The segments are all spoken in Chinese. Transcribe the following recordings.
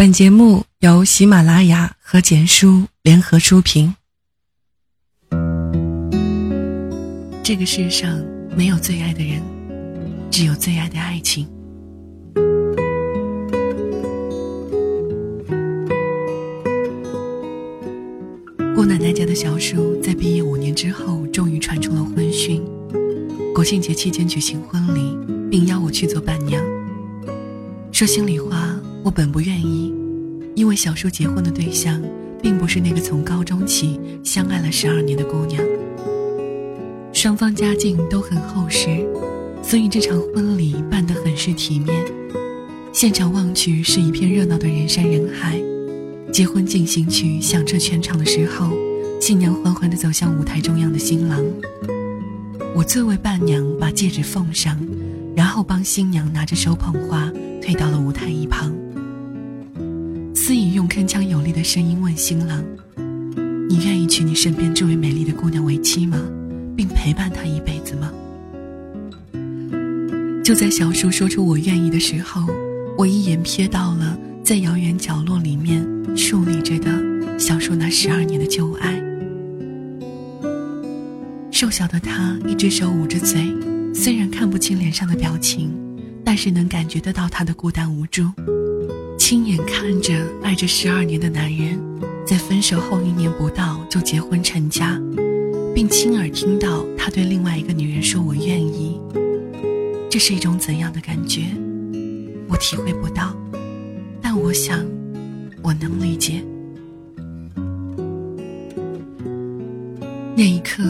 本节目由喜马拉雅和简书联合出品。这个世上没有最爱的人，只有最爱的爱情。姑奶奶家的小叔在毕业五年之后，终于传出了婚讯。国庆节期间举行婚礼，并邀我去做伴娘。说心里话。我本不愿意，因为小叔结婚的对象并不是那个从高中起相爱了十二年的姑娘。双方家境都很厚实，所以这场婚礼办得很是体面。现场望去是一片热闹的人山人海。结婚进行曲响彻全场的时候，新娘缓缓地走向舞台中央的新郎。我作为伴娘，把戒指奉上，然后帮新娘拿着手捧花退到了舞台一旁。司仪用铿锵有力的声音问新郎：“你愿意娶你身边这位美丽的姑娘为妻吗？并陪伴她一辈子吗？”就在小叔说出“我愿意”的时候，我一眼瞥到了在遥远角落里面竖立着的小叔那十二年的旧爱。瘦小的他一只手捂着嘴，虽然看不清脸上的表情，但是能感觉得到他的孤单无助。亲眼看着爱着十二年的男人，在分手后一年不到就结婚成家，并亲耳听到他对另外一个女人说“我愿意”，这是一种怎样的感觉？我体会不到，但我想，我能理解。那一刻，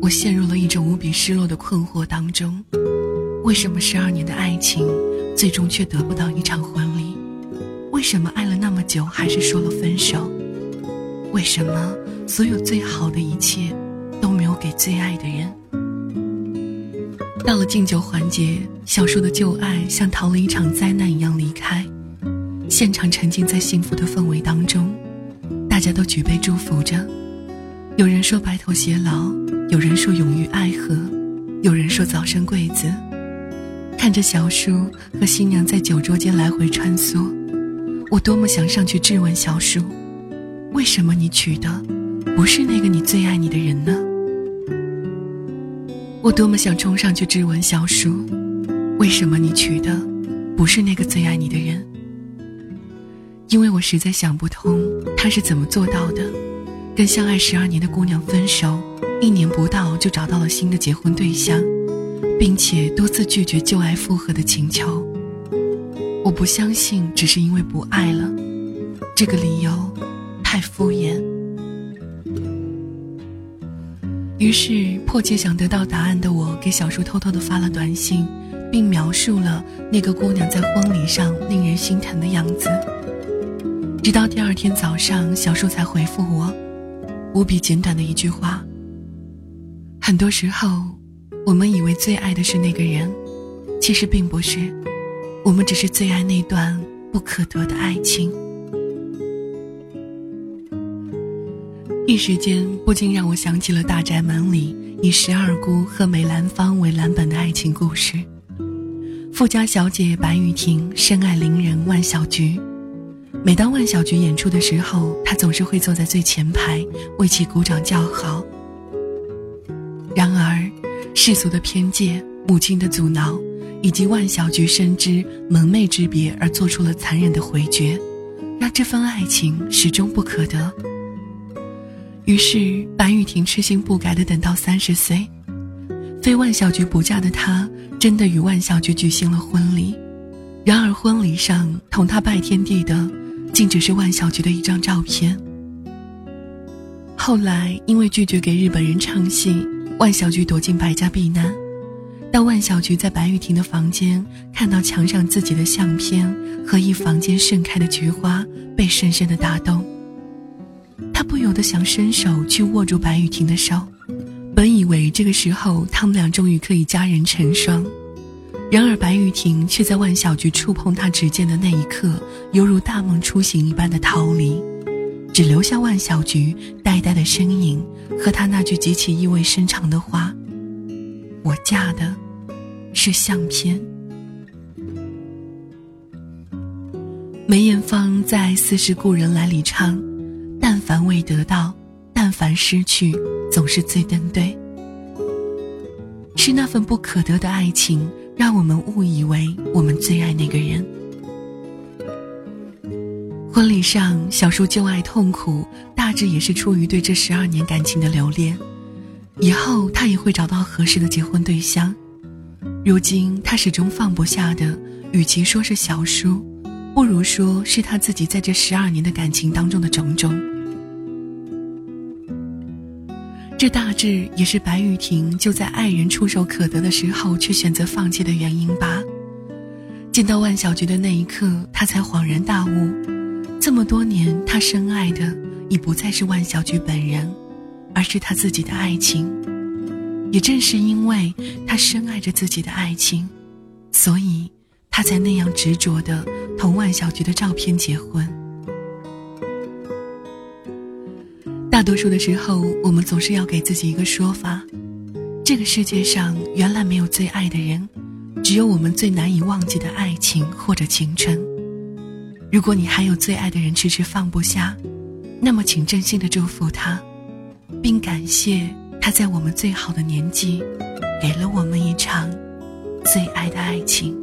我陷入了一种无比失落的困惑当中：为什么十二年的爱情，最终却得不到一场婚？什么爱了那么久还是说了分手？为什么所有最好的一切都没有给最爱的人？到了敬酒环节，小叔的旧爱像逃了一场灾难一样离开，现场沉浸在幸福的氛围当中，大家都举杯祝福着。有人说白头偕老，有人说永浴爱河，有人说早生贵子。看着小叔和新娘在酒桌间来回穿梭。我多么想上去质问小叔，为什么你娶的不是那个你最爱你的人呢？我多么想冲上去质问小叔，为什么你娶的不是那个最爱你的人？因为我实在想不通他是怎么做到的，跟相爱十二年的姑娘分手，一年不到就找到了新的结婚对象，并且多次拒绝旧爱复合的请求。我不相信，只是因为不爱了，这个理由太敷衍。于是，迫切想得到答案的我，给小叔偷偷的发了短信，并描述了那个姑娘在婚礼上令人心疼的样子。直到第二天早上，小叔才回复我，无比简短的一句话：很多时候，我们以为最爱的是那个人，其实并不是。我们只是最爱那段不可得的爱情，一时间不禁让我想起了《大宅门》里以十二姑和梅兰芳为蓝本的爱情故事。富家小姐白玉婷深爱伶人万小菊，每当万小菊演出的时候，她总是会坐在最前排为其鼓掌叫好。然而，世俗的偏见、母亲的阻挠。以及万小菊深知门楣之别而做出了残忍的回绝，让这份爱情始终不可得。于是白玉婷痴心不改的等到三十岁，非万小菊不嫁的她真的与万小菊举行了婚礼。然而婚礼上同她拜天地的，竟只是万小菊的一张照片。后来因为拒绝给日本人唱戏，万小菊躲进白家避难。当万小菊在白玉婷的房间看到墙上自己的相片和一房间盛开的菊花，被深深的打动。她不由得想伸手去握住白玉婷的手，本以为这个时候他们俩终于可以佳人成双，然而白玉婷却在万小菊触碰她指尖的那一刻，犹如大梦初醒一般的逃离，只留下万小菊呆呆的身影和她那句极其意味深长的话：“我嫁的。”是相片。梅艳芳在《似是故人来》里唱：“但凡未得到，但凡失去，总是最登对。”是那份不可得的爱情，让我们误以为我们最爱那个人。婚礼上，小叔旧爱痛苦，大致也是出于对这十二年感情的留恋。以后他也会找到合适的结婚对象。如今他始终放不下的，与其说是小叔，不如说是他自己在这十二年的感情当中的种种。这大致也是白玉婷就在爱人触手可得的时候却选择放弃的原因吧。见到万小菊的那一刻，他才恍然大悟：这么多年，他深爱的已不再是万小菊本人，而是他自己的爱情。也正是因为他深爱着自己的爱情，所以他才那样执着的同万小菊的照片结婚。大多数的时候，我们总是要给自己一个说法：这个世界上原来没有最爱的人，只有我们最难以忘记的爱情或者青春。如果你还有最爱的人迟迟放不下，那么请真心的祝福他，并感谢他在我们最好的年纪，给了我们一场最爱的爱情。